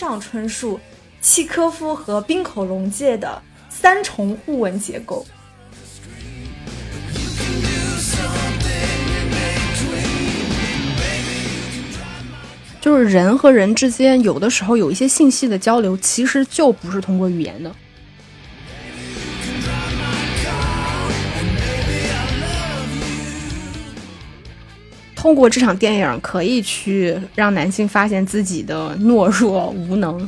上春树、契科夫和冰口龙介的三重互文结构。就是人和人之间有的时候有一些信息的交流，其实就不是通过语言的。通过这场电影，可以去让男性发现自己的懦弱无能。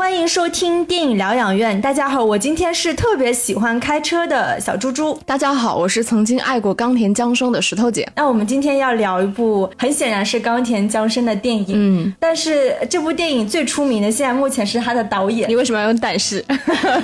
欢迎收听电影疗养院。大家好，我今天是特别喜欢开车的小猪猪。大家好，我是曾经爱过冈田将生的石头姐。那我们今天要聊一部很显然是冈田将生的电影，嗯，但是这部电影最出名的现在目前是他的导演你。为什么要用但是？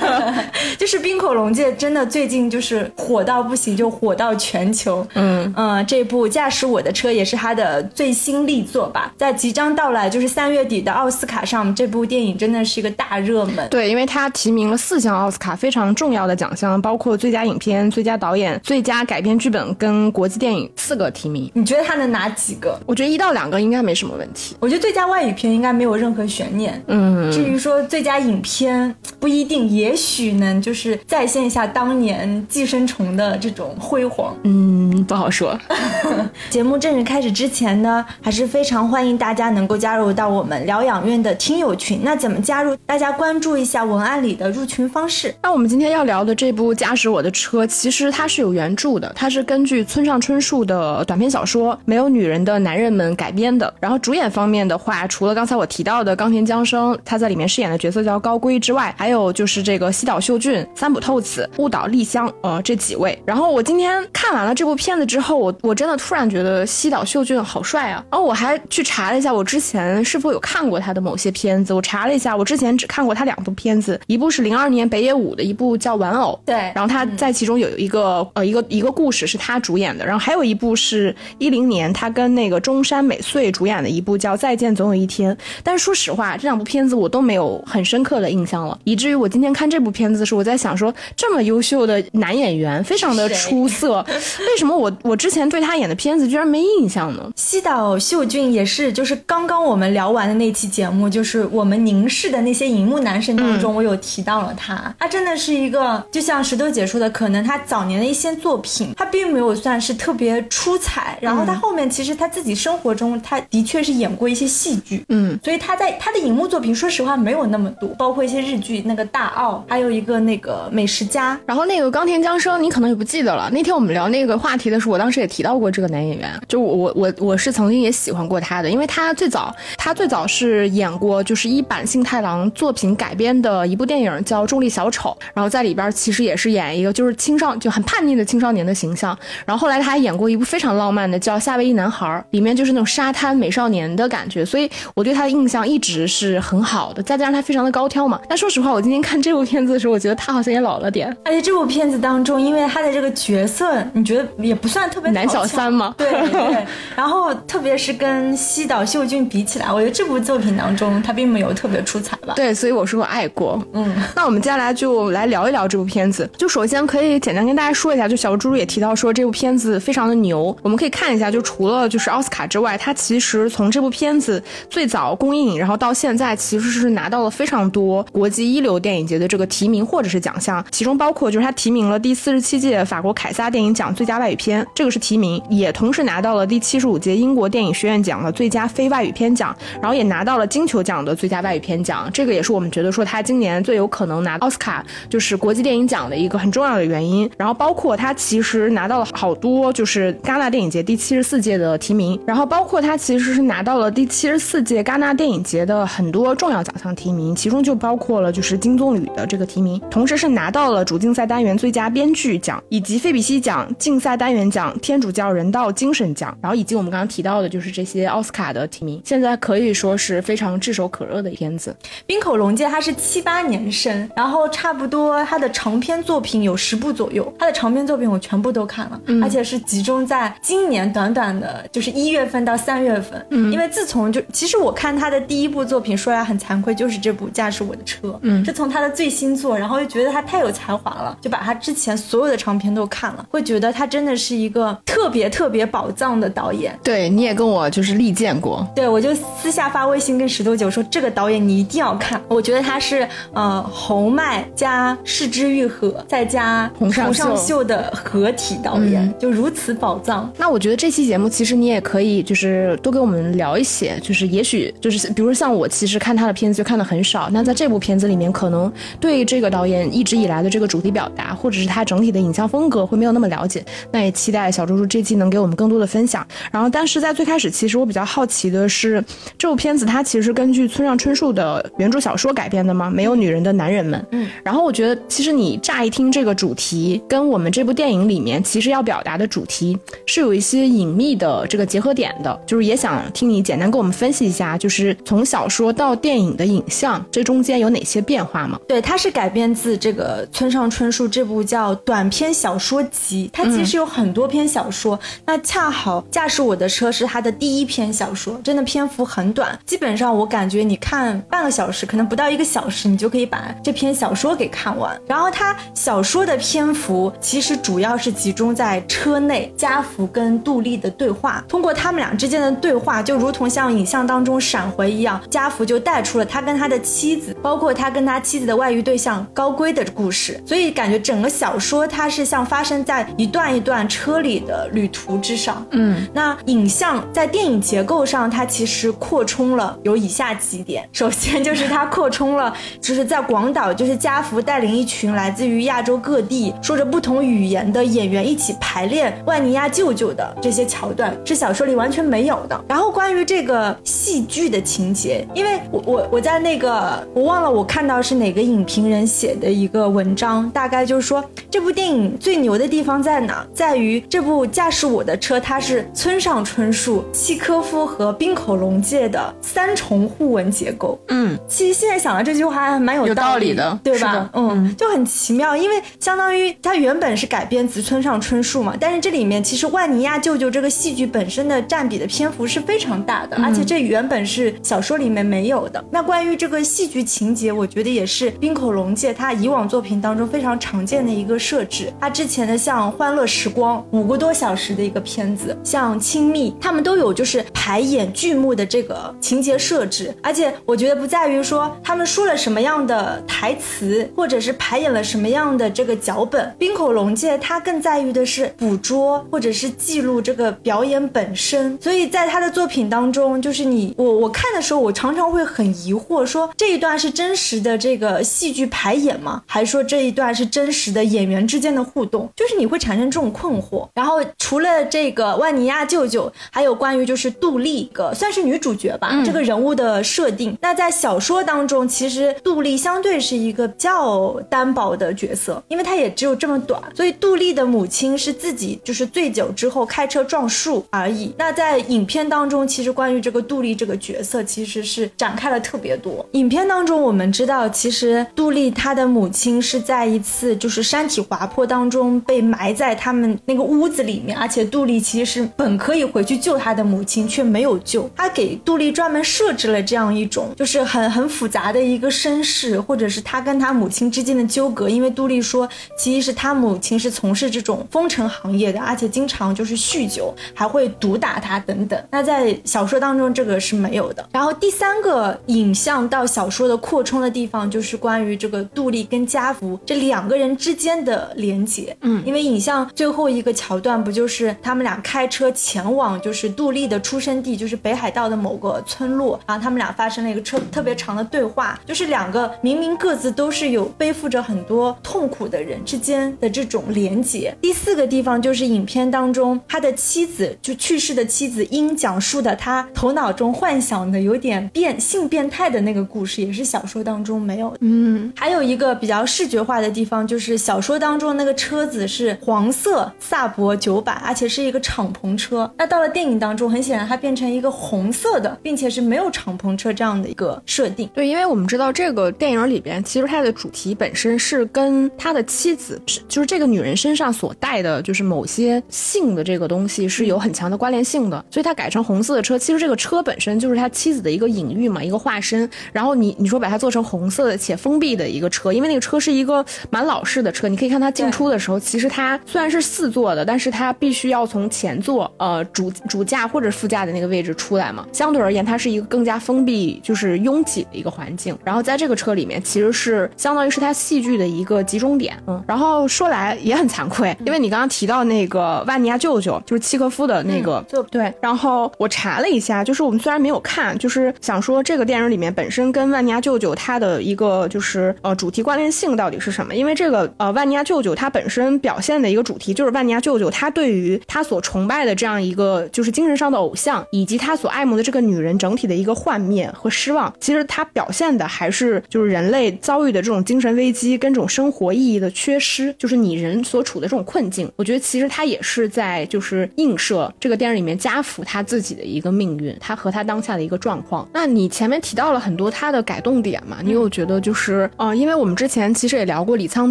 就是冰口龙介真的最近就是火到不行，就火到全球。嗯嗯，这部《驾驶我的车》也是他的最新力作吧？在即将到来就是三月底的奥斯卡上，这部电影真的是一个大热门。对，因为他提名了四项奥斯卡非常重要的奖项，包括最佳影片、最佳导演、最佳改编剧本跟国际电影四个提名。你觉得他能拿几个？我觉得一到两个应该没什么问题。我觉得最佳外语片应该没有任何悬念。嗯，至于说最佳影片，不一定，也许能就是再现一下当年《寄生虫》的这种辉煌。嗯，不好说。节目正式开始之前呢，还是非常欢迎大家能够加入到我们疗养院的听友群。那怎么加入？大家关注一下文案里的入群方式。那我们今天要聊的这部《驾驶我的车》，其实它是有原著的，它是根据村上春树的短篇小说《没有女人的男人们》改编的。然后主演方面的话，除了刚才我提到的冈田将生，他在里面饰演的角色叫高龟之外，还有就是这个西岛秀俊、三浦透子、雾岛丽香，呃，这几位。然后我今天看完了这部片子之后，我我真的突然觉得西岛秀俊好帅啊！然后我还去查了一下，我之前是否有看过他的某些片子。我查了一下，我之前只看过他两部片子，一部是零二年北野武的一部叫《玩偶》，对。然后他在其中有一个、呃一个一个故事是他主演的，然后还有一部是一零年他跟那个中山美穗主演的一部叫《再见总有一天》，但是说实话，这两部片子我都没有很深刻的印象了，以至于我今天看这部片子的时候，我在想说，这么优秀的男演员，非常的出色，为什么我我之前对他演的片子居然没印象呢？西岛秀俊也是，就是刚刚我们聊完的那期节目，就是我们凝视的那些荧幕男神当中，我有提到了他。他真的是一个，就像石头姐说的，可能他早年的一些作品，他并没有算是特别出彩。然后他后面其实他自己生活中，他的确是演过一些戏剧，嗯，所以他在他的荧幕作品，说实话没有那么多，包括一些日剧，那个大奥，还有一个那个美食家，然后那个冈田将生，你可能也不记得了。那天我们聊那个话题的时候，我当时也提到过这个男演员，就我我我我是曾经也喜欢过他的，因为他最早他最早是演过就是一版幸太郎作品改编的一部电影叫《重力小丑》，然后在里边其实也是演一个就是青少就很叛逆的青少年的形象。然后后来他还演过一部非常浪漫的叫《夏威夷男孩》，里面就是那种沙滩美少年的感觉，所以我对他的印象一直是很好的。再加上他非常的高挑嘛，但说实话，我今天看这部片子的时候，我觉得他好像也老了点。而且这部片子当中，因为他的这个角色，你觉得也不算特别男小三吗对对。然后特别是跟西岛秀俊比起来，我觉得这部作品当中他并没有特别出彩吧。对，所以我说我爱过。嗯，那我们接下来就来聊一聊这部片子。就首先可以简单跟大家说一下，就小猪猪也提到说这部片子非常的牛。我们可以看一下，就除了就是奥斯卡之外，它其实从这部片子最早公映，然后到现在，其实是拿到了非常多国际一流电影节的这个提名或者是奖项，其中包括就是它提名了第四十七届法国凯撒电影奖最佳外语片，这个是提名，也同时拿到了第七十五届英国电影学院奖的最佳非外语片奖，然后也拿到了金球奖的最佳外语片奖，这个也是我们觉得说他今年最有可能拿奥斯卡就是国际电影奖的一个很重要的原因。然后包括他其实拿到了好多就是戛纳电影节第七十四届的提名，然后包括他其实是拿到了第七十四届戛纳电影节的很多重要奖项提名，其中就包括了就是金棕榈的这个提名，同时是拿到了主竞赛单元最佳编剧奖，以及费比西奖竞赛单元奖、天主教人道精神奖，然后以及我们刚刚提到的就是这些奥斯卡的提名，现在可以说是非常炙手可热的片子。冰口龙介他是七八年生，然后差不多他的长篇作品有十部左右，他的长篇作品我全部都看了，而且是集中在今年短短的，就是一月份到三月份。嗯，因为自从就其实我看他的第一部作品，说来很惭愧，就是这部《驾驶我的车》。嗯，是从他的最新作，然后又觉得他太有才华了，就把他之前所有的长篇都看了，会觉得他真的是一个特别特别宝藏的导演。对，你也跟我就是力荐过。对，我就私下发微信跟石头姐说，这个导演你一定要看，我觉得他是呃红麦加柿之愈合再加洪尚秀的合体导演，就如此宝藏。那我觉得这期节目其实你也可以就是多给我们聊一些，就是也许就是比如像我其实看他的片子就看的很少，那在这部片子里面可能对这个导演一直以来的这个主题表达，或者是他整体的影像风格会没有那么了解，那也期待小猪猪这期能给我们更多的分享。然后，但是在最开始，其实我比较好奇的是，这部片子它其实根据村上春树的原著小说改编的吗？没有女人的男人们。嗯。然后我觉得，其实你乍一听这个主题，跟我们这部电影里面其实要表达的主题是有一些隐秘的这个结合点的，就是也想听你简单给我们分析一下，就是从小说到电影的影像，这中间有哪些变化吗？对，它是改编自这个村上春树这部叫短篇小说集，它其实有很多篇小说，那恰好驾驶我的车是他的第一篇小说，真的篇幅很短，基本上我感觉你看半个小时，可能不到一个小时，你就可以把这篇小说给看完。然后他小说的篇幅其实主要是集中在车内家福跟杜丽的对话，通过他们俩之间的对话，就如同像影像当中闪回一样，家福就带出了他跟他的妻子，包括他跟他妻子的外遇对象高归的故事，所以感觉整个小说它是像发生在一段一段车里的旅途之上。嗯，那影像在电影结构上，它其实扩充了有以下几点。首先就是它扩充了，就是在广岛，就是家福带领一群来自于亚洲各地、说着不同语言的演员一起排练《万尼亚舅舅》的这些桥段，是小说里完全没有的。然后关于这个戏剧的情节，因为我我我在那个我忘了我看到是哪个影评人写的一个文章，大概就是说这部电影最牛的地方在哪，在于这部驾驶我的车，它是村上春树、契科夫和滨口龙介的三重互文结构。嗯，其实现在想到这句话还蛮有道理的，对吧？嗯，就很奇妙，因为相当于它原本是改编自村上春树嘛，但是这里面其实万尼亚舅舅这个戏剧本身的占比的篇幅是非常大的，而且这原本是小说里面没有的。那关于这个戏剧情节，我觉得也是冰口龙介他以往作品当中非常常见的一个设置。他之前的像《欢乐时光》五个多小时的一个片子，像《亲密》，他们都有就是排演剧目的这个情节设置。而且我觉得不在于说他们说了什么样的台词，或者是排演了什么样的这个脚本。冰口龙介他更在于的是捕捉或者是记录这个表演本身。所以在他的作品当中，就是你我我看的时候，我常常会很疑惑，说这一段是真实的这个戏剧排演吗？还是说这一段是真实的演员之间的互动？就是你会产生这种困惑。然后除了这个万尼亚舅舅，还有关于就是杜丽个算是女主角吧，这个人物的设定。那在小说当中，其实杜丽相对是一个比较单薄的角色，因为她也只有这么短。所以杜丽的母亲是自己就是醉酒之后开车撞树而已。那在影片当中，其实关于这个杜丽这个角色，其实是展开了特别多。影片当中我们知道，其实杜丽她的母亲是在一次就是山体滑坡当中被埋在他们那个屋子里面，而且杜丽其实是本可以回去救她的母亲，却没有救。他给杜丽专门设置了这样一种就是很 很复杂的一个身世，或者是他跟他母亲之间的纠葛。因为杜丽说，其实是他母亲是从事这种风尘行业的，而且经常就是酗酒，还会毒打他等等。那在小说当中这个是没有的。然后第三个影像到小说的扩充的地方，就是关于这个杜丽跟家福这两个人之间的连接。嗯，因为影像最后一个桥段不就是他们俩开车前往就是杜丽的出生地，就是北海道的某个村落，然后他们俩发生了一个车特别长的对话，就是两个明明各自都是有背负着很多痛苦的人之间的这种连结。第四个地方就是影片当中他的妻子就去世的妻子因讲述的他头脑中幻想的有点变性变态的那个故事，也是小说当中没有的。嗯，还有一个比较视觉化的地方，就是小说当中那个车子是黄色萨博九百，而且是一个敞篷车。那到了电影当中，很显然它变成一个红色的，并且是没有敞篷车这样的一个设定。对，因为我们知道这个电影里边，其实它的主题本身是跟他的妻子，是就是这个女人身上所带的，就是某些性的这个东西是有很强的关联性的，所以它改成红色的车，其实这个车本身就是他妻子的一个隐喻嘛，一个化身。然后你你说把它做成红色的且封闭的一个车，因为那个车是一个蛮老式的车，你可以看它进出的时候，其实它虽然是四座的，但是它必须要从前座呃主主驾或者副驾的那个位置出来嘛，相对而言它是一个更加封闭就是拥挤的一个环境。然后在这个车里面其实是相当于是他戏剧的一个集中点，嗯。然后说来也很惭愧，因为你刚刚提到那个万尼亚舅舅，就是契诃夫的那个，就对。然后我查了一下，就是我们虽然没有看，就是想说这个电影里面本身跟万尼亚舅舅他的一个就是呃主题关联性到底是什么？因为这个呃万尼亚舅舅他本身表现的一个主题就是万尼亚舅舅他对于他所崇拜的这样一个就是精神上的偶像，以及他所爱慕的这个女人整体的一个幻灭和失望。其实他表现的还是就是人类遭遇的这种精神危机跟这种生活意义的缺失，就是你人所处的这种困境。我觉得其实他也是在就是映射这个电影里面家福他自己的一个命运，他和他当下的一个状况。那你前面提到了很多他的改动点嘛？你有觉得就是呃，因为我们之前其实也聊过李沧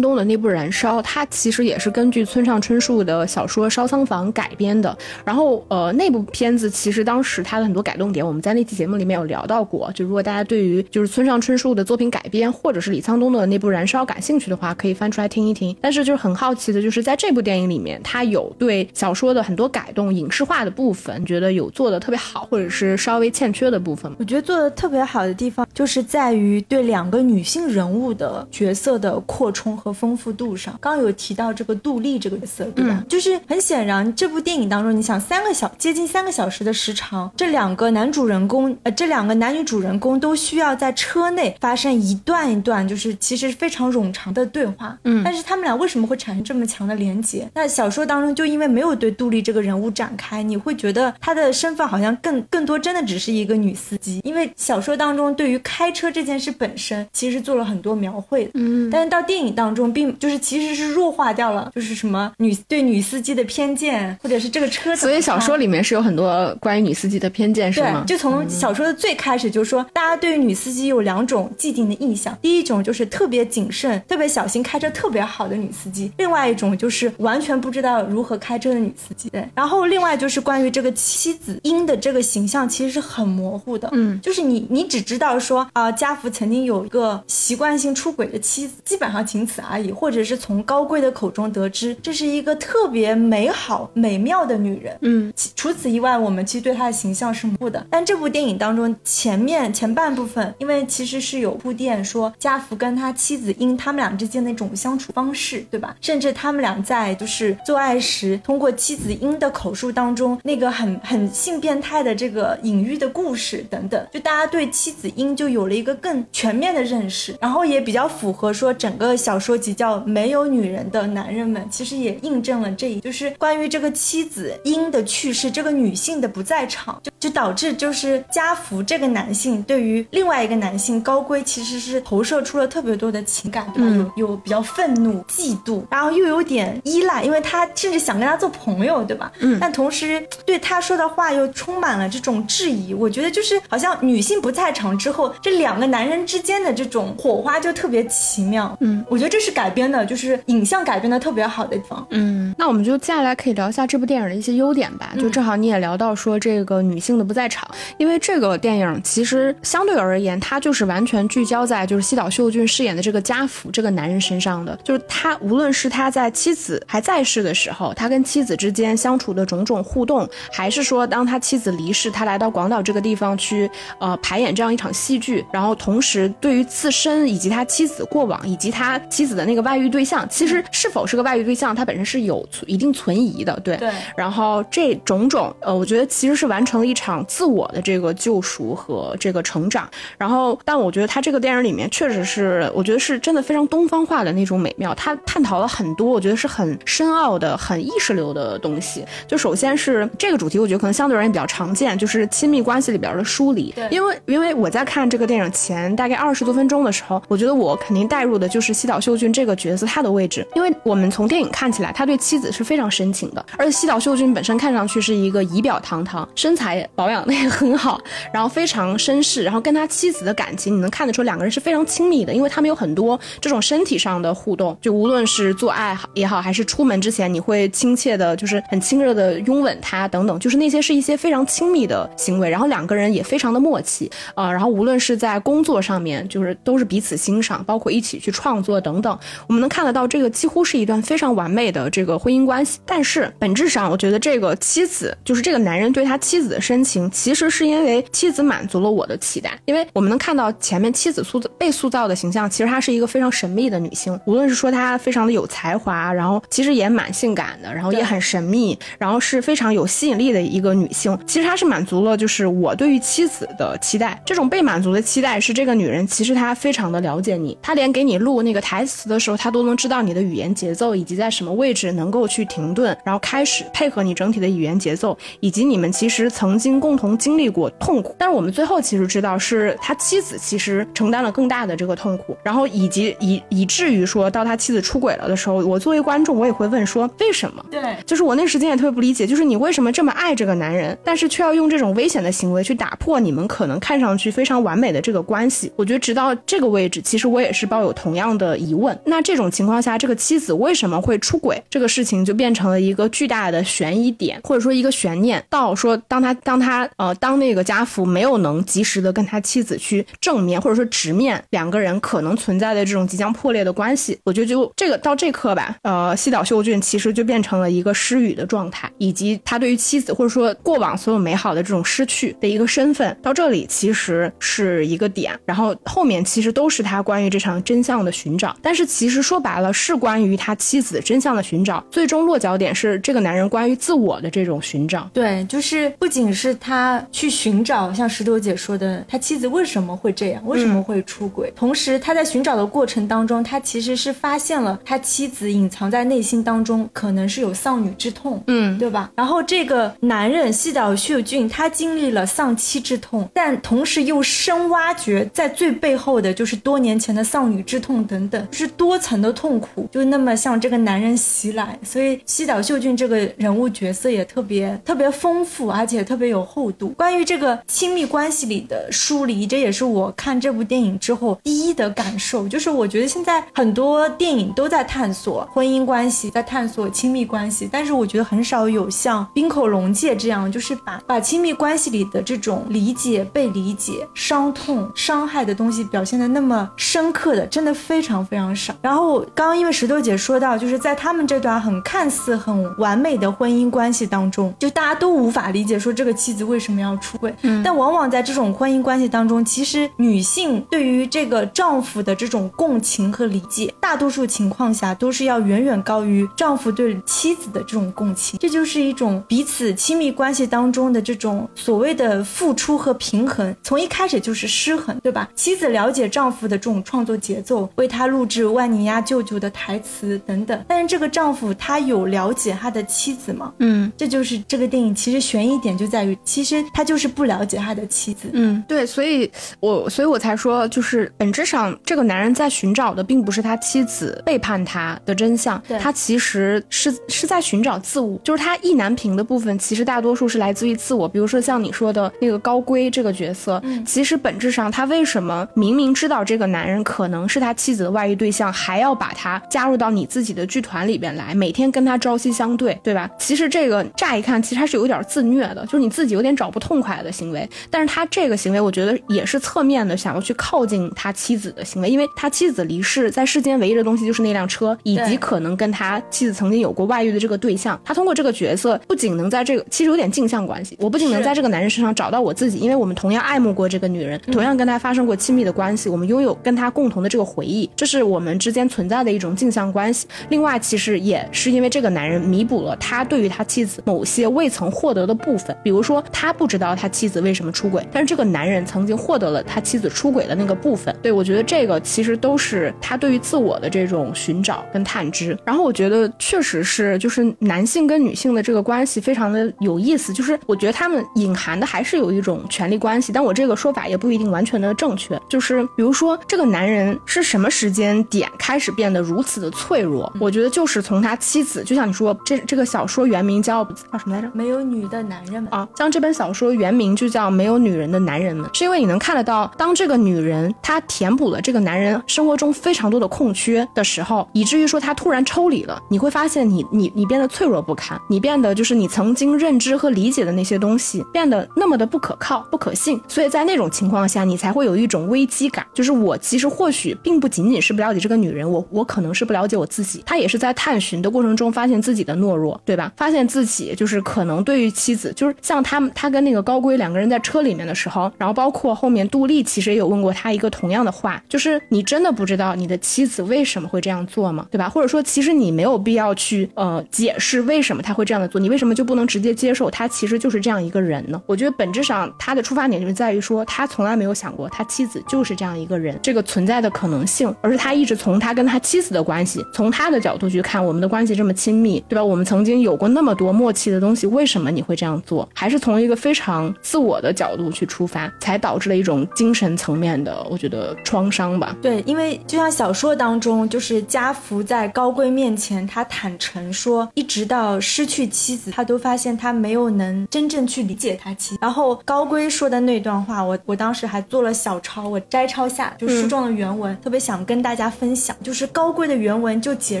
东的那部《燃烧》，它其实也是根据村上春树的小说《烧仓房》改编的。然后呃，那部片子其实当时它的很多改动点，我们在那期节目里面有聊到过。就如果大家对于就是村上春树的作品改编，或者是李沧东的那部《燃烧》感兴趣的话，可以翻出来听一听。但是就是很好奇的，就是在这部电影里面，它有对小说的很多改动影视化的部分，觉得有做的特别好，或者是稍微欠缺的部分吗？我觉得做的特别好的地方，就是在于对两个女性人物的角色的扩充和丰富度上。刚刚有提到这个杜丽这个角色，对吧？就是很显然，这部电影当中，你想三个小接近三个小时的时长，这两个男主人公，呃，这两个男女主人公都需要在车内发生一段一段，就是其实非常冗长的对话。嗯，但是他们俩为什么会产生这么强的连结？那小说当中就因为没有对杜丽这个人物展开，你会觉得她的身份好像更更多真的只是一个女司机，因为小说当中对于开车这件事本身其实做了很多描绘的。嗯，但是到电影当中，并就是其实是弱化掉了，就是什么女对女司机的偏见，或者是这个车。所以小说里面是有很多关于女司机的偏见，是吗？对，就从小说的最开始就说，大家对于女司机有两种既定的印象，第一种就是特别谨慎、特别小心、开车特别好的女司机，另外一种就是完全不知道如何开车的女司机。对，然后另外就是关于这个妻子英的这个形象，其实是很模糊的。嗯，就是你你只知道说啊，家福曾经有一个习惯性出轨的妻子，基本上仅此而已，或者是从高贵的口中得知这是一个特别美好美妙的女人。嗯，除此以外，我们其实对她的形象是模糊的。但这部电影当中前面前半部分，因为其实是有铺垫说家福跟他妻子英他们俩之间的一种相处方式，对吧？甚至他们俩在就是做爱时，通过妻子英的口述当中那个很很性变态的这个隐喻的故事等等，就大家对妻子英就有了一个更全面的认识，然后也比较符合说整个小说集叫没有女人的男人们，其实也印证了这一，就是关于这个妻子英的去世，这个女性的不在场，就就导致就是家福这个男性对于另外一个男性高归其实是投射出了特别多的情感，对吧？嗯有有比较愤怒、嫉妒，然后又有点依赖，因为他甚至想跟他做朋友，对吧？嗯但同时对他说的话又充满了这种质疑。我觉得就是好像女性不在场之后，这两个男人之间的这种火花就特别奇妙。嗯，我觉得这是改编的，就是影像改编的特别好的地方。嗯，那我们就接下来可以聊一下这部电影的一些优点吧。就正好你也聊到说这个女性的不在场，因为这个电影其实相对而言，它就是完全聚焦在就是西岛秀俊饰演的这个家福这个男人身上的。就是他无论是他在妻子还在世的时候，他跟妻子之间相处的种种互动，还是说当他妻子离世，他来到广岛这个地方去呃排演这样一场戏剧，然后同时对于自身以及他妻子过往以及他妻子的那个外遇对象，其实是否是个外遇对象，他本身是有存一定存疑的，对。对，然后这种种，呃，我觉得其实是完成了一场自我的这个救赎和这个成长。然后，但我觉得他这个电影里面确实是，我觉得是真的非常东方化的那种美妙。他探讨了很多，我觉得是很深奥的、很意识流的东西。就首先是这个主题，我觉得可能相对而言比较常见，就是亲密关系里边的疏离。对因为因为我在看这个电影前大概二十多分钟的时候，我觉得我肯定带入的就是西岛秀俊这个角色他的位置，因为我们从电影看起来，他对妻子是非常深情的，而且西岛秀俊本身看上去是一个仪表堂堂，身材保养的也很好，然后非常绅士，然后跟他妻子。的感情，你能看得出两个人是非常亲密的，因为他们有很多这种身体上的互动，就无论是做爱也好，还是出门之前你会亲切的，就是很亲热的拥吻他等等，就是那些是一些非常亲密的行为，然后两个人也非常的默契啊，然后无论是在工作上面，就是都是彼此欣赏，包括一起去创作等等，我们能看得到这个几乎是一段非常完美的这个婚姻关系。但是本质上，我觉得这个妻子就是这个男人对他妻子的深情，其实是因为妻子满足了我的期待，因为我们能看到前面妻子塑造被塑造的形象，其实她是一个非常神秘的女性，无论是说她非常的有才华，然后其实也蛮性感的，然后也很神秘，然后是非常有吸引力的一个女性。其实她是满足了就是我对于妻子的期待，这种被满足的期待是这个女人其实她非常的了解你，她连给你录那个台词的时候，她都能知道你的语言节奏以及在什么位置能够去停顿，然后开始配合你整体的语言节奏，以及你们其实曾经共同经历过痛苦。但是我们最后其实知道是他妻子其实承担了更大的这个痛苦，然后以及以以至于说到他妻子出轨了的时候，我作为观众我也会问说为什么？对，就是我那时间也特别不理解，就是你为什么这么爱这个男人，但是却要用这种危险的行为去打破你们可能看上去非常完美的这个关系？我觉得直到这个位置，其实我也是抱有同样的疑问。那这种情况下，这个妻子为什么会出轨？这个事情就变成了一个巨大的悬疑点，或者说一个悬念。到说当他当他呃当那个家父没有能及时的跟他妻妻子去正面或者说直面两个人可能存在的这种即将破裂的关系，我觉得就这个到这刻吧，呃，西岛秀俊其实就变成了一个失语的状态，以及他对于妻子或者说过往所有美好的这种失去的一个身份，到这里其实是一个点。然后后面其实都是他关于这场真相的寻找，但是其实说白了是关于他妻子真相的寻找，最终落脚点是这个男人关于自我的这种寻找。对，就是不仅是他去寻找，像石头姐说的，他妻子为什么会这样，为什么会出轨？同时他在寻找的过程当中，他其实是发现了他妻子隐藏在内心当中可能是有丧女之痛，嗯，对吧？然后这个男人西岛秀俊，他经历了丧妻之痛，但同时又深挖掘在最背后的就是多年前的丧女之痛等等，就是多层的痛苦，就那么向这个男人袭来。所以西岛秀俊这个人物角色也特别特别丰富，而且特别有厚度。关于这个亲密关系里的疏离，这也是我看这部电影之后第一的感受，就是我觉得现在很多电影都在探索婚姻关系，在探索亲密关系，但是我觉得很少有像冰口龙介这样，就是把把亲密关系里的这种理解、被理解、伤痛、伤害的东西表现的那么深刻的，真的非常非常少。然后刚刚因为石头姐说到，就是在他们这段很看似很完美的婚姻关系当中，就大家都无法理解说这个妻子为什么要出轨，嗯但往往在这种婚姻关系当中，其实女性对于这个丈夫的这种共情和理解，大多数情况下都是要远远高于丈夫对妻子的这种共情。这就是一种彼此亲密关系当中的这种所谓的付出和平衡，从一开始就是失衡，对吧？妻子了解丈夫的这种创作节奏，为他录制万尼亚舅舅的台词等等，但是这个丈夫他有了解他的妻子吗？嗯这就是这个电影其实悬疑点就在于，其实他就是不了解他的妻子。嗯，对，所以我所以我才说，就是本质上这个男人在寻找的并不是他妻子背叛他的真相，他其实是是在寻找自我，就是他意难平的部分，其实大多数是来自于自我。比如说像你说的那个高龟这个角色，嗯其实本质上他为什么明明知道这个男人可能是他妻子的外遇对象，还要把他加入到你自己的剧团里边来，每天跟他朝夕相对，对吧？其实这个乍一看，其实他是有点自虐的，就是你自己有点找不痛快的行为。但是他这个行为，我觉得也是侧面的想要去靠近他妻子的行为，因为他妻子离世，在世间唯一的东西就是那辆车，以及可能跟他妻子曾经有过外遇的这个对象。他通过这个角色，不仅能在这个其实有点镜像关系，我不仅能在这个男人身上找到我自己，因为我们同样爱慕过这个女人，同样跟他发生过亲密的关系，我们拥有跟他共同的这个回忆，这是我们之间存在的一种镜像关系。另外，其实也是因为这个男人弥补了他对于他妻子某些未曾获得的部分，比如说他不知道他妻子为什么出轨，但是这个男人曾经获得了他妻子出轨的那个部分。对我觉得这个其实都是他对于自我的这种寻找跟探知。然后我觉得确实是，就是男性跟女性的这个关系非常的有意思，就是我觉得他们隐含的还是有一种权力关系，但我这个说法也不一定完全的正确。就是比如说这个男人是什么时间点开始变得如此的脆弱？我觉得就是从他妻子，就像你说，这这个小说原名叫叫什么来着？没有女的男人们，啊，像这本小说原名就叫《没有女人的男人们》，是因为你能看得到，当这个女人她填补了这个男人生活中非常多的空缺的时候，以至于说他突然抽离了，你会发现你你你变得脆弱不堪，你变得就是你曾经认知和理解的那些东西变得那么的不可靠、不可信，所以在那种情况下，你才会有一种危机感，就是我其实或许并不仅仅是不了解这个女人，我我可能是不了解我自己，他也是在探寻的过程中发现自己的懦弱，对吧？发现自己就是可能对于妻子，就是像他们他跟那个高贵两个人在车里面的时候，然后包括后面杜丽其实也有问过他一个同样的话，就是你真的不知道你的妻子为什么会这样做吗？对吧？或者说其实你没有必要去呃解释为什么他会这样的做，你为什么就不能直接接受他其实就是这样一个人呢？我觉得本质上他的出发点就是在于说他从来没有想过他妻子就是这样一个人，这个存在的可能性，而是他一直从他跟他妻子的关系，从他的角度去看我们的关系这么亲密，对吧？我们曾经有过那么多默契的东西，为什么你会这样做？还是从一个非常自我的角度去出发，才导致了一种精神层面的，我觉得创伤吧。对，因为就像小说当中，就是家福在高贵面前，他坦诚说，一直到失去妻子，他都发现他没有能真正去理解他妻。然后高贵说的那段话，我我当时还做了小抄，我摘抄下就书中的原文，特别想跟大家分享，就是高贵的原文就解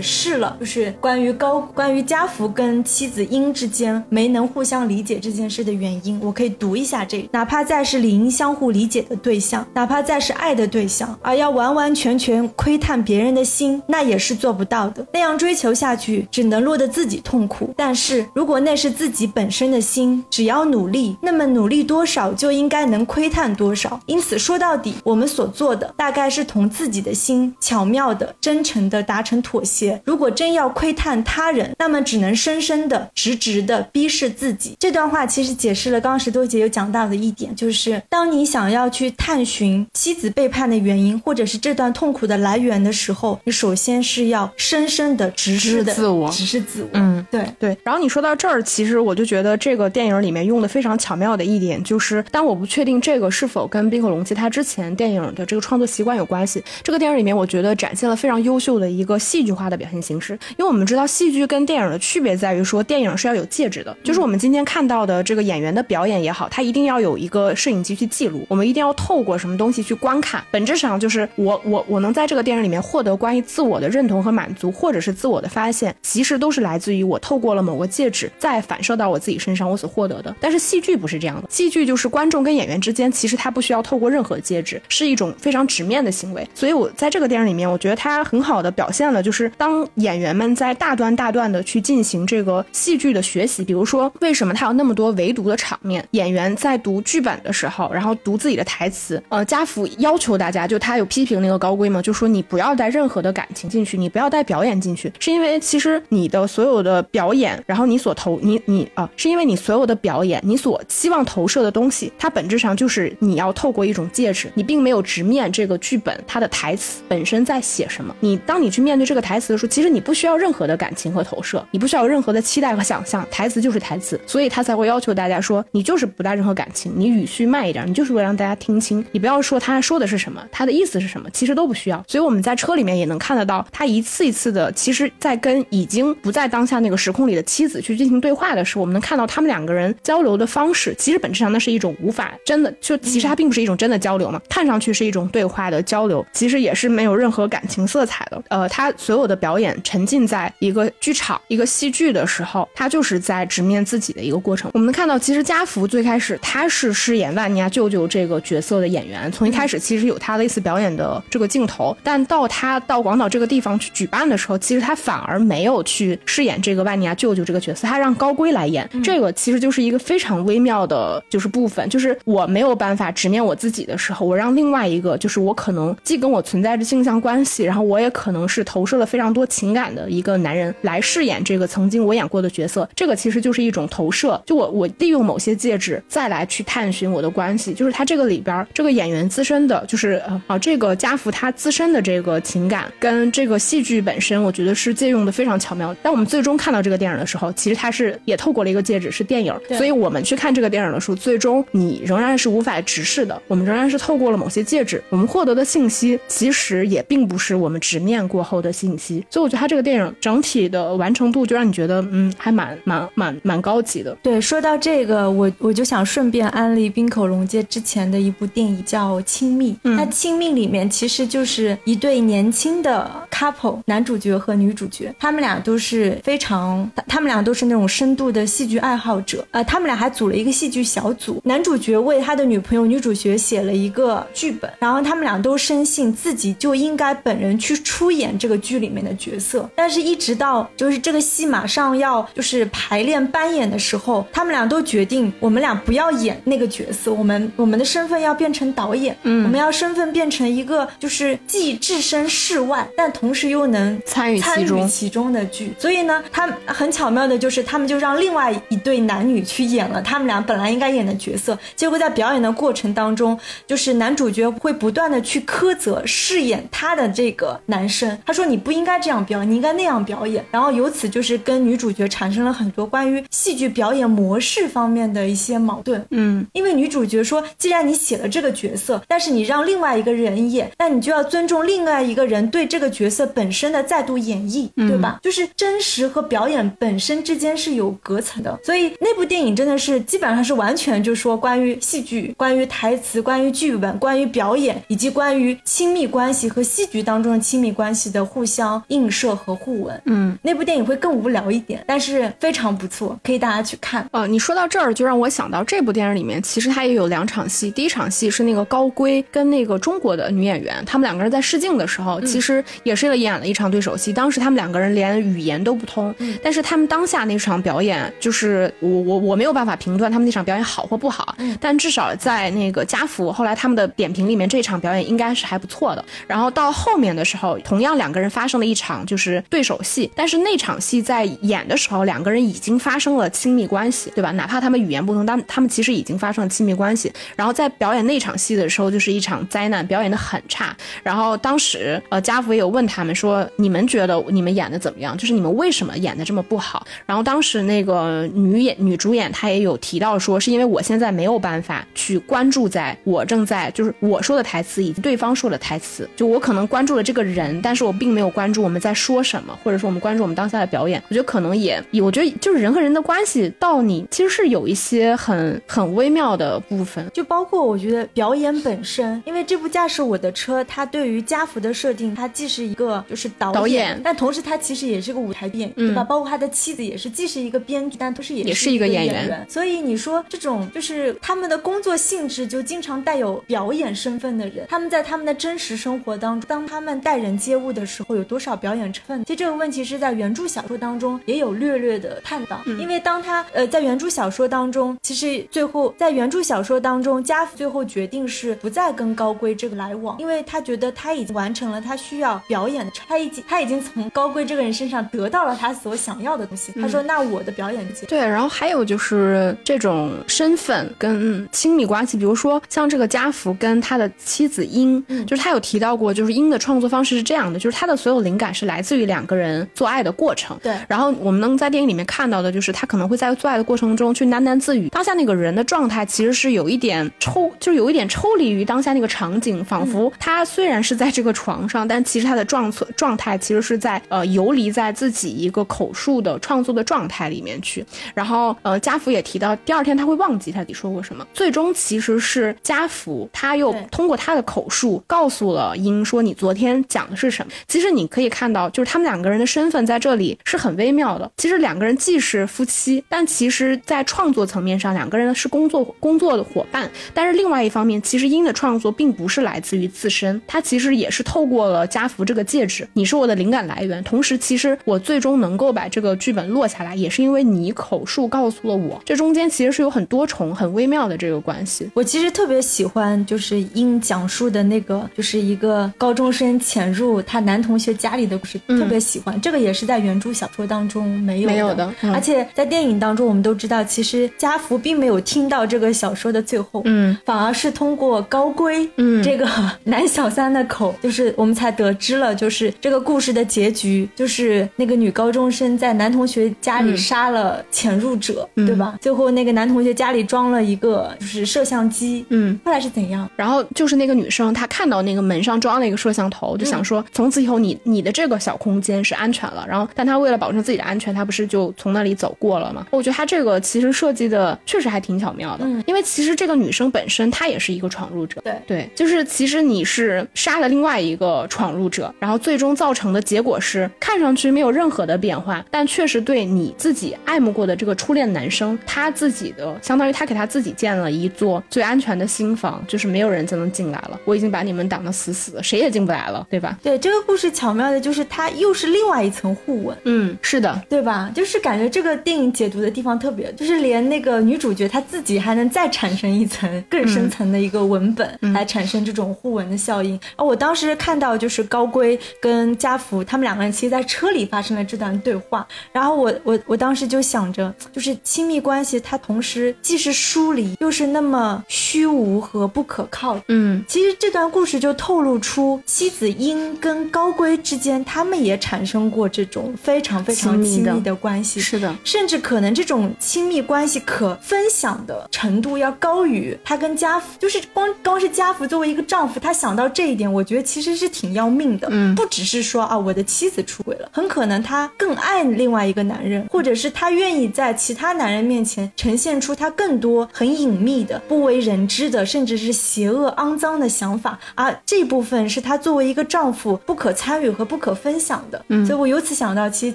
释了，就是关于高关于家福跟妻子英之间没能互相理解这件事的原因，我可以读一下这个，哪怕再是理应相互理解的对象，哪怕再是爱的对象，而要完完全全窥探别人的心，那也是做不到的。那样追求下去，只能落得自己痛苦。但是如果那是自己本身的心，只要努力，那么努力多少就应该能窥探多少。因此说到底，我们所做的大概是同自己的心巧妙的、真诚的达成妥协。如果真要窥探他人，那么只能深深的、直直的逼视自己。这段话其实解释了刚刚石头姐有讲到的一点，就是当你想要去探寻妻子背叛的原因，或者是这段痛苦的来源的时候，你首先是要深深的直视的自我，直视自我。嗯，对对。然后你说到这儿，其实我就觉得这个电影里面用的非常巧妙的一点，就是当我不确定这个是否跟冰口龙介他之前电影的这个创作习惯有关系，这个电影里面我觉得展现了非常优秀的一个戏剧化的表现形式。因为我们知道戏剧跟电影的区别在于说，电影是要有介质的，就是我们今天看到的这个演员的表演也好，他一定要有一个摄影机去记录，我们一定要透过什么东西去观看。本质上就是我我我能在这个电影里面获得关于自我的认同和满足，或者是自我的发现，其实都是来自于我透过了某个介质再反射到我自己身上我所获得的。但是戏剧不是这样的，戏剧就是观众跟演员之间其实他不需要透过任何介质，是一种非常直面的行为。所以我在这个电影里面，我觉得他很好的表现了，就是当演员们在大段大段的去进行这个戏剧的学习，比如说为什么他有那么多唯独的场面，演员在读剧本的时候，然后读自己的台词，呃，家福要求大家，就他有批评那个高规嘛，就说你不要带任何的感情进去，你不要带表演进去，是因为其实你的所有的表演，然后你所投你你啊，是因为你所有的表演，你所希望投射的东西，它本质上就是你要透过一种介质，你并没有直面这个剧本它的台词本身在写什么，你当你去面对这个台词的时候，其实你不需要任何的感情和投射，你不需要任何的期待和想象，台词就是台词，所以他才会要求大家说，你就是不带任何感情，你语序慢一点，你就是为了让大家听清，你不要说他说的是什么，他的意思是什么，其实都不需要。所以我们在车里面也能看得到，他一次一次的，其实在跟已经不在当下那个时空里的妻子去进行对话的时候，我们能看到他们两个人交流的方式，其实本质上那是一种无法真的，就其实它并不是一种真的交流嘛，看上去是一种对话的交流，其实也是没有任何感情色彩的。呃，他所有的表演沉浸在一个剧场、一个戏剧的时候，他就是在直面自己的一个过程。我们能看到，其实家福最开始他是饰演万尼亚舅舅这个角色的演员，从一开始其实有他类似表演的这个镜头，但到他到广岛这个地方去举办的时候，其实他反而没有去饰演这个万尼亚舅舅这个角色，他让高圭来演。这个其实就是一个非常微妙的，就是部分，就是我没有办法直面我自己的时候，我让另外一个，就是我可能既跟我存在着镜像关系，然后我也可能是投射了非常多情感的一个男人来饰演这个曾经我演过的角色。这个其实就是一种投射，就我我利用某些介质再来去探寻我的关系，就是他这个里边这个演员自身的，就是呃啊这个家福他自身的这个情感跟这个戏剧本身，我觉得是借用的非常巧妙。当我们最终看到这个电影的时候，其实它是也透过了一个介质是电影，所以我们去看这个电影的时候，最终你仍然是无法直视的，我们仍然是透过了某些介质，我们获得的信息其实也并不是我们直面过后的信息。所以我觉得他这个电影整体的完成度就让你觉得嗯还蛮蛮蛮蛮高级的。对，说到这个，我我就想顺便安利冰口龙介之前前的一部电影叫《亲密》，那《亲密》里面其实就是一对年轻的 couple，男主角和女主角，他们俩都是非常，他们俩都是那种深度的戏剧爱好者，呃，他们俩还组了一个戏剧小组，男主角为他的女朋友女主角写了一个剧本，然后他们俩都深信自己就应该本人去出演这个剧里面的角色，但是一直到就是这个戏马上要就是排练扮演的时候，他们俩都决定我们俩不要演那个角色，我们我们的身份要变成导演，嗯，我们要身份变成一个就是既置身事外，但同时又能参与参与其中的剧。所以呢，他很巧妙的就是他们就让另外一对男女去演了他们俩本来应该演的角色，结果在表演的过程当中，就是男主角会不断的去苛责饰演他的这个男生，他说你不应该这样表演，你应该那样表演，然后由此就是跟女主角产生了很多关于戏剧表演模式方面的一些矛盾。嗯，因为女主角说，既然你写了这个角色，但是你让另外一个人演，那你就要尊重另外一个人对这个角色本身的再度演绎，对吧？就是真实和表演本身之间是有隔层的。所以那部电影真的是基本上是完全就说关于戏剧、关于台词、关于剧本、关于表演，以及关于亲密关系和戏剧当中的亲密关系的互相映射和互文。嗯，那部电影会更无聊一点，但是非常不错，可以大家去看。哦，你说到这儿就让我想到这部电影里面，其实它也有两场戏。第一场戏是那个高圭跟那个中国的女演员，他们两个人在试镜的时候，其实也是演了一场对手戏。当时他们两个人连语言都不通，但是他们当下那场表演，就是我我我没有办法评断他们那场表演好或不好，但至少在那个家福后来他们的点评里面，这场表演应该是还不错的。然后到后面的时候，同样两个人发生了一场就是对手戏，但是那场戏在演的时候，两个人已经发生了亲密关系，对吧？哪怕他们语言不通，但他们其实已经发生了亲密关系。然后然后在表演那场戏的时候，就是一场灾难，表演的很差。然后当时呃，家福也有问他们说，你们觉得你们演的怎么样？就是你们为什么演的这么不好？然后当时那个女演女主演她也有提到说，是因为我现在没有办法去关注在我正在就是我说的台词以及对方说的台词，就我可能关注了这个人，但是我并没有关注我们在说什么，或者说我们关注我们当下的表演。我觉得可能也，我觉得就是人和人的关系到你其实是有一些很很微妙的部分，就包括我觉得表演本身，因为这部《驾驶我的车》，它对于家福的设定，它既是一个就是导演，导演但同时它其实也是个舞台编，对吧？包括他的妻子也是，既是一个编剧，但同时也是一个演员。所以你说这种就是他们的工作性质就经常带有表演身份的人，他们在他们的真实生活当中，当他们待人接物的时候，有多少表演成分？其实这个问题是在原著小说当中也有略略的探讨，因为当他呃在原著小说当中，其实最后在原著小说当中，家福最后决定是不再跟高圭这个来往，因为他觉得他已经完成了他需要表演的，他已经他已经从高圭这个人身上得到了他所想要的东西。他说：“那我的表演对，然后还有就是这种身份跟亲密关系，比如说像这个家福跟他的妻子英，就是他有提到过，就是英的创作方式是这样的，就是他的所有灵感是来自于两个人做爱的过程。对，然后我们能在电影里面看到的就是他可能会在做爱的过程中去喃喃自语，当下那个人的状态其实是有一点抽，就是有一点抽离于当下那个场景，仿佛他虽然是在这个床上，但其实他的状状态其实是在呃游离在自己一个口述的创作的状态里面去。然后呃家福也提到，第二天他会忘记他底说过什么。最终其实是家福他又通过他的口述告诉了英说你昨天讲的是什么。其实你可以看到，就是他们两个人的身份在这里是很微妙的。其实两个人既是夫妻，但其实在创作层面上，两个人是工作工作的伙伴。但是另外一方面，其实英的创作并不是来自于自身，他其实也是透过了家福这个戒指，你是我的灵感来源。同时，其实我最终能够把这个剧本落下来，也是因为你口述告诉了我。这中间其实是有很多重、很微妙的这个关系。我其实特别喜欢，就是英讲述的那个，就是一个高中生潜入他男同学家里的故事，特别喜欢。这个也是在原著小说当中没有没有的，而且在电影当中，我们都知道，其实家福并没有听到这个小说的最后，嗯，反而是通过高规，嗯，这个男小三的口，就是我们才得知了，就是这个故事的结局，就是那个女高中生在男同学家里杀了潜入者，对吧？最后那个男同学家里装了一个就是摄像机，嗯，后来是怎样？然后就是那个女生，她看到那个门上装了一个摄像头，就想说，从此以后你你的这个小空间是安全了。然后，但她为了保证自己的安全，她不是就从那里走过了吗？我觉得她这个其实设计的确实还挺巧妙的，嗯因为其实这个女生本身他也是一个闯入者。对对，就是其实你是杀了另外一个闯入者，然后最终造成的结果是看上去没有任何的变化，但确实对你自己爱慕过的这个初恋男生，他自己的相当于他给他自己建了一座最安全的新房，就是没有人再能进来了，我已经把你们挡得死死的，谁也进不来了，对吧？对，这个故事巧妙的就是它又是另外一层互文。嗯，是的，对吧？就是感觉这个电影解读的地方特别，就是连那个女主角她自己还能再产生一层更深层的一个文本，来产生这种互文的效应。啊，我当时看到就是高圭跟家福他们两个人其实，在车里发生了这段对话，然后我我我当时就想着，就是亲密关系，它同时既是疏离，又是那么虚无和不可靠。嗯，其实这段故事就透露出妻子英跟高圭之间，他们也产生过这种非常非常亲密的关系。是的，甚至可能这种亲密关系可分享的程度要高于他跟家福，就是光光是家福作为一个丈夫，他想到这一点，我觉得其实是挺要命的。嗯，不只是说啊，我的妻子出轨了，很可能他更爱另外一个男人，或者是他愿意在其他男人面前呈现出他更多很隐秘的、不为人知的，甚至是邪恶、肮脏的想法，啊这部分是他作为一个丈夫不可参与和不可分享的。嗯，所以我由此想到，其实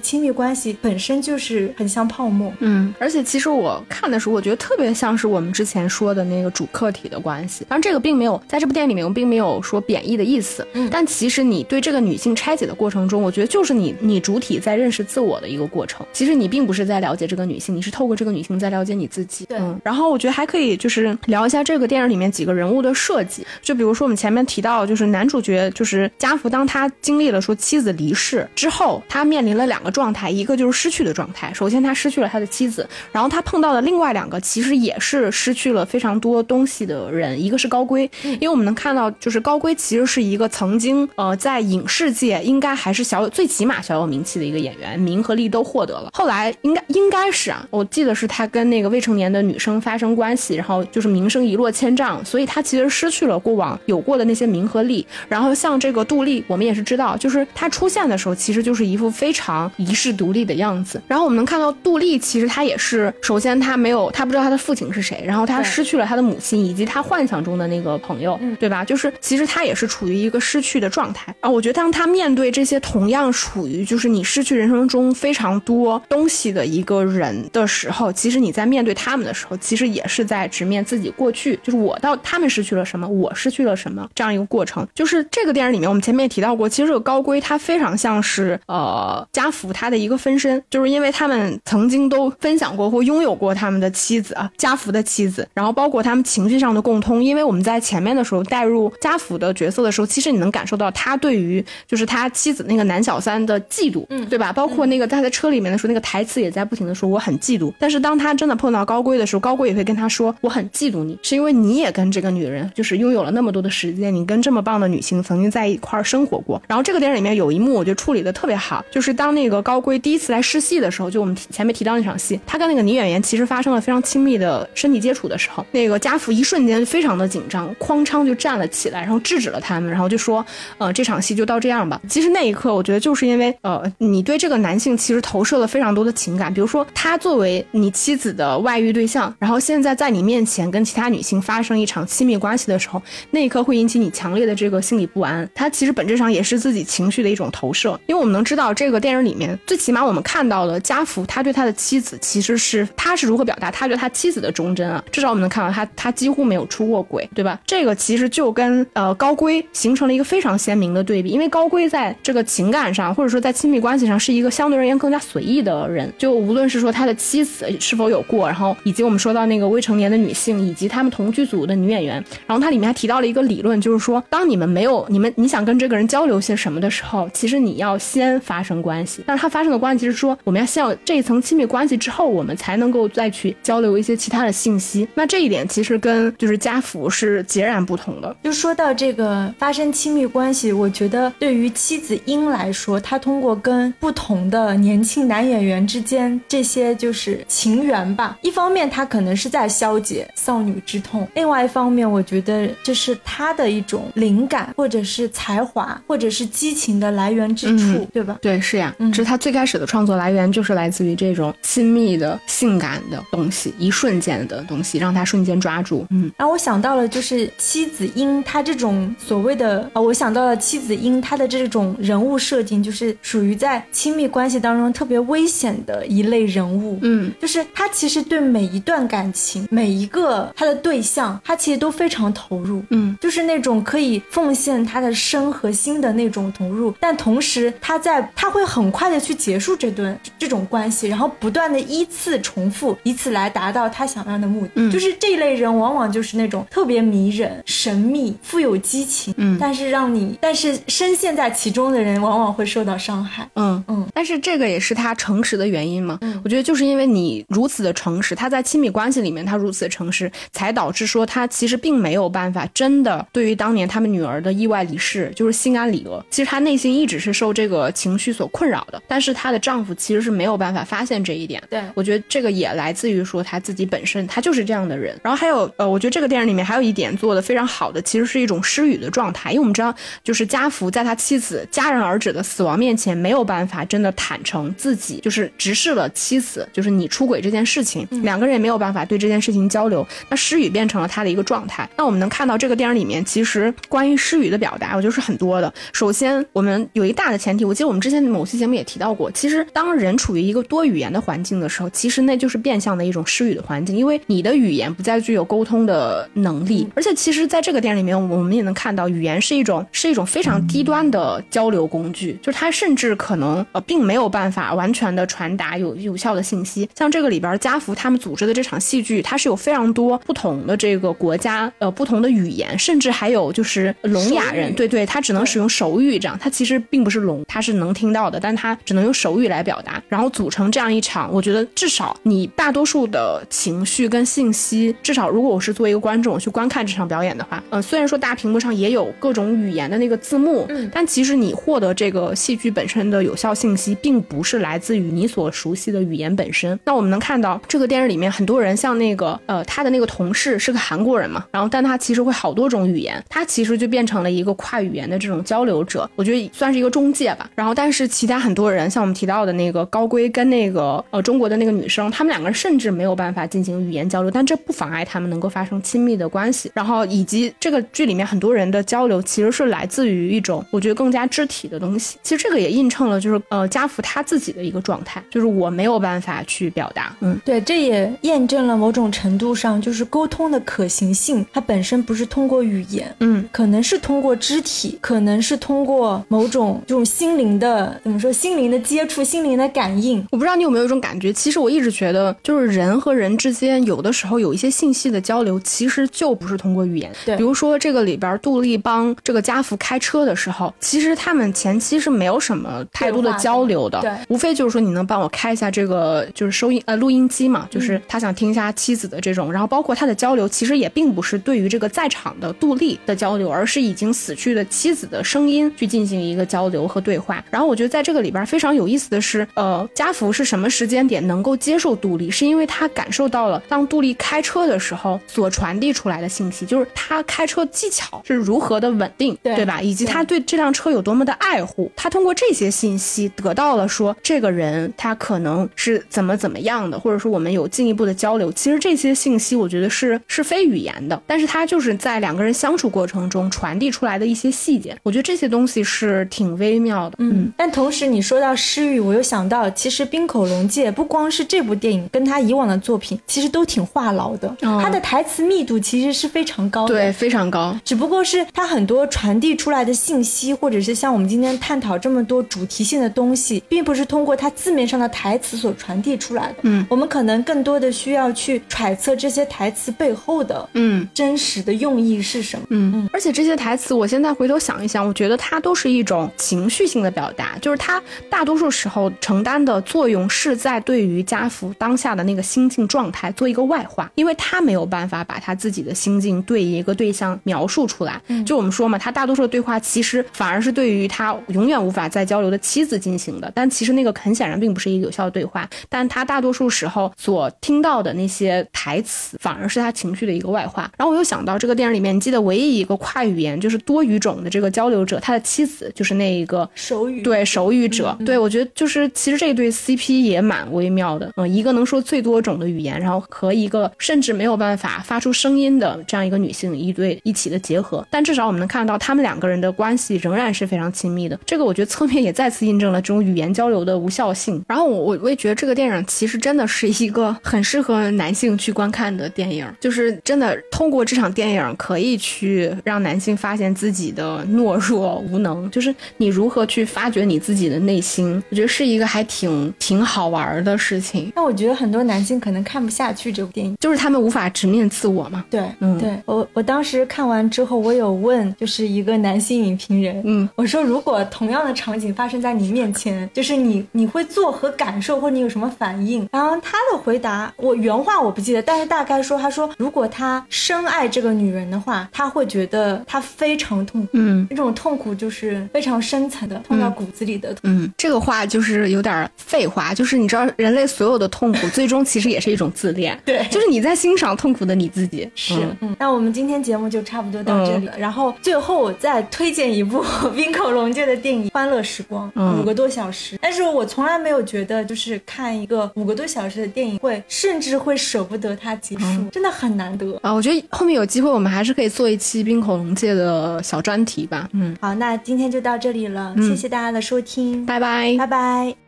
亲密关系本身就是很像泡沫。嗯，而且其实我看的时候，我觉得特别像是我们之前说的那个主客体的关系。当然，这个并没有在这部电影里面，我并没有说贬义的意思。嗯，但其实你对这个女性拆解的过程中，我觉得就是你你主体在认识自我的一个过程。其实你并不是在了解这个女性，你是透过这个女性在了解你自己。对。嗯，然后我觉得还可以就是聊一下这个电影里面几个人物的设计。就比如说我们前面提到，就是男主角就是家福，当他经历了说妻子离世之后，他面临了两个状态，一个就是失去的状态。首先他失去了他的妻子，然后他碰到的另外两个其实也是失去了非常多东西的人，一个是高圭，因为我们能看到就是高圭其实是一个曾经呃在影视界应该还是小有最起码小有名气的一个演员，名和利都获得了。后来应该应该是啊，我记得是他跟那个未成年的女生发生关系，然后就是名声一落千丈，所以他其实失去了过往有过的那些名和利。然后像这个杜丽，我们也是知道，就是他出现的时候其实就是一副非常遗世独立的样子。然后我们能看到杜丽其实她也是，首先她没有，她不知道她的父亲是谁，然后她失去了她的母亲以及他幻想中的那个朋友，对吧？就是其实他也是处于一个失去的状态啊。我觉得当他面对这些同样处于就是你失去人生中非常多东西的一个人的时候，其实你在面对他们的时候，其实也是在直面自己过去，就是我到他们失去了什么，我失去了什么这样一个过程。就是这个电影里面，我们前面也提到过，其实这个高圭他非常像是呃家福他的一个分身，就是因为他们曾经都分享过或拥有过他们的妻子啊，家福的妻子，然后包括他们情绪上的共通。因为我们在前面的时候带入家福的角色的时候，其实你能感受到他对于就是他妻子那个男小三的嫉妒，嗯，对吧？包括那个他在车里面的时候，那个台词也在不停的说我很嫉妒。但是当他真的碰到高圭的时候，高圭也会跟他说我很嫉妒你，是因为你也跟这个女人就是拥有了那么多的时间，你跟这么棒的女性曾经在一块儿生活过。然后这个电影里面有一幕，我觉得处理的特别好，就是当那个高圭第一次来试戏的时候，就我们前面提到那场戏，他跟那个女演员其实发生了非常亲密的身体接触的时候，那个家福一瞬间就非常的紧张，哐当就站了起来，然后制止了他们，然后就说，呃，这场戏就到这样吧。其实那一刻，我觉得就是因为，呃，你对这个男性其实投射了非常多的情感，比如说他作为你妻子的外遇对象，然后现在在你面前跟其他女性发生一场亲密关系的时候，那一刻会引起你强烈的这个心理不安。他其实本质上也是自己情绪的一种投射，因为我们能知道这个电影里面，最起码我们看到了家福他对他的妻子其实是他是如何表达他对他妻子的忠贞啊，至少我们能看到他他几乎没有出过轨，对吧？这个其实就跟呃高规形成了一个非常鲜明的对比，因为高规在这个情感上或者说在亲密关系上是一个相对而言更加随意的人，就无论是说他的妻子是否有过，然后以及我们说到那个未成年的女性以及他们同剧组的女演员，然后它里面还提到了一个理论，就是说当你们没有你们你想跟这个人交流些什么的时候，其实你要先发生关系，但是他发生的关系是说我们要先有这一层亲密关系之后，我们才能够再去交流一些其他的信息。那这一点其跟就是家福是截然不同的。就说到这个发生亲密关系，我觉得对于妻子英来说，她通过跟不同的年轻男演员之间这些就是情缘吧，一方面她可能是在消解少女之痛，另外一方面，我觉得这是她的一种灵感，或者是才华，或者是激情的来源之处，嗯对吧？对，是呀，嗯这是她最开始的创作来源，就是来自于这种亲密的、性感的东西，一瞬间的东西，让她瞬间抓住。住。嗯，然后我想到了就是妻子英，他这种所谓的啊，我想到了妻子英他的这种人物设定，就是属于在亲密关系当中特别危险的一类人物。嗯，就是他其实对每一段感情、每一个他的对象，他其实都非常投入。嗯，就是那种可以奉献他的身和心的那种投入，但同时他在他会很快的去结束这段这种关系，然后不断的依次重复，以此来达到他想要的目的。嗯就是这一类人往往就是那种特别迷人、神秘、富有激情，嗯但是让你但是深陷在其中的人往往会受到伤害。嗯嗯但是这个也是他诚实的原因嘛？嗯我觉得就是因为你如此的诚实，他在亲密关系里面他如此的诚实，才导致说他其实并没有办法真的对于当年他们女儿的意外离世就是心安理得。其实她内心一直是受这个情绪所困扰的，但是她的丈夫其实是没有办法发现这一点。对我觉得这个也来自于说他自己本身他就是这样的人。然后还有呃，我觉得这个电影里面还有一点做的非常好的，其实是一种失语的状态，因为我们知道就是家福在他妻子戛然而止的死亡面前没有办法真的坦诚自己就是直视了妻子就是你出轨这件事情，两个人也没有办法对这件事情交流，那失语变成了他的一个状态。那我们能看到这个电影里面其实关于失语的表达，我觉得是很多的。首先，我们有一大的前提，我记得我们之前某期节目也提到过，其实当人处于一个多语言的环境的时候，其实那就是变相的一种失语的环境，因为你的语言不再具有沟通的能力。而且，其实在这个电影里面，我们也能看到，语言是一种是一种非常低端的交流工具，就是它甚至可能呃并没有办法完全的传达有有效的信息。像这个里边家福他们组织的这场戏剧，它是有非常多不同的这个国家呃不同的语言，甚至还有就是聋哑人，对对，他只能使用手语这样，他其实并不是聋，他是能听到的，但他只能用手语来表达，然后组成这样一场，我觉得至少你大多数的情绪跟信息，至少如果我是作为一个观众去观看这场表演的话，呃，虽然说大屏幕上也有各种语言的那个字幕，嗯但其实你获得这个戏剧本身的有效信息，并不是来自于你所熟悉的语言本身。那我们能看到这个电影里面很多人，像那个呃他的那个同事是个韩国人嘛，然后但他其实会好多种语言，他其实就变成了一个跨语言的这种交流者，我觉得算是一个中介吧。然后但是其他很多人，像我们提到的那个高圭跟那个呃中国的那个女生，他们两个人甚至没有办法进行语言交流，但这不妨碍他们能够发生亲密的关系。然后以及这个剧里面很多人的交流其实是来自于一种我觉得更加肢体的东西。其实这个也映衬了就是呃家福他自己的一个状态，就是我没有办法去表达，嗯对，这也验证了某种程度上，就是沟通的可行性，它本身不是通过语言，嗯可能是通过肢体，可能是通过某种这种心灵的怎么说，心灵的接触、心灵的感应。我不知道你有没有一种感觉，其实我一直觉得，就是人和人之间有的时候有一些信息的交流，其实就不是通过语言。对比如说这个里边杜丽帮这个家福开车的时候，其实他们前期是没有什么太多的交流的，对无非就是说你能帮我开一下这个就是收音呃录音机嘛，就是嗯他想听一下妻子的这种，然后包括他的交流，其实也并不是对于这个在场的杜丽的交流，而是已经死去的妻子的声音去进行一个交流和对话。然后我觉得在这个里边非常有意思的是，呃，家福是什么时间点能够接受杜丽，是因为他感受到了当杜丽开车的时候所传递出来的信息，就是他开车技巧是如何的稳定，对吧？以及他对这辆车有多么的爱护，他通过这些信息得到了说这个人他可能是怎么怎么样的，或者说我们有进一步的交流。其实这些信息我觉得是是非语言的，但是他就是在两个人相处过程中传递出来的一些细节，我觉得这些东西是挺微妙的。嗯，但同时你说到诗语，我又想到，其实冰口龙介不光是这部电影，跟他以往的作品其实都挺话痨的，哦他的台词密度其实是非常高的。对，非常高。只不过是它很多传递出来的信息，或者是像我们今天探讨这么多主题性的东西，并不是通过它字面上的台词所传递出来的。嗯，我们可能更多的需要去揣测这些台词背后的嗯。真实的用意是什么。嗯，而且这些台词，我现在回头想一想，我觉得它都是一种情绪性的表达，就是它大多数时候承担的作用是在对于家福当下的那个心境状态做一个外化，因为他没有办法把他自己的心境对一个对象描述出来。就我们说嘛，他大多数的对话其实反而是对于他永远无法再交流的妻子进行的，但其实那个很显然并不是一个有效的对话，但他大多数时候所听到的那些台词，反而是他情绪的一个外化。然后我又想到这个电影里面，你记得唯一一个跨语言就是多语种的这个交流者，他的妻子就是那一个手语对手语者，嗯对我觉得就是其实这对 CP 也蛮微妙的，嗯，一个能说最多种的语言，然后和一个甚至没有办法发出声音的这样一个女性一对一起的结合。但至少我们能看到他们两个人的关系仍然是非常亲密的。这个我觉得侧面也再次印证了这种语言交流的无效性。然后我我我也觉得这个电影其实真的是一个很适合男性去观看的电影，就是真的通过这场电影可以去让男性发现自己的懦弱无能，就是你如何去发掘你自己的内心，我觉得是一个还挺挺好玩的事情。那我觉得很多男性可能看不下去这部电影，就是他们无法直面自我嘛。对，嗯，对我我当时看完之后，我有问就是一个男性影评人，嗯，我说如果同样的场景发生在你面前，就是你你会做何感受，或者你有什么反应？然后他的回答，我原话我不记得，但是大概说，他说如果他深爱这个女人的话，他会觉得他非常痛苦，嗯，那种痛苦就是非常深层的，痛到骨子里的痛。嗯，这个话就是有点废话，就是你知道，人类所有的痛苦最终其实也是一种自恋，对，就是你在欣赏痛苦的你自己。是，嗯，那我们今天节目就差不多到这里了。然后最后我再推荐一部 冰口龙介的电影《欢乐时光》，五个多小时。但是我从来没有觉得，就是看一个五个多小时的电影会，甚至会舍不得它结束，真的很难得啊！我觉得后面有机会，我们还是可以做一期冰口龙介的小专题吧。嗯，好，那今天就到这里了，谢谢大家的收听，拜拜，拜拜。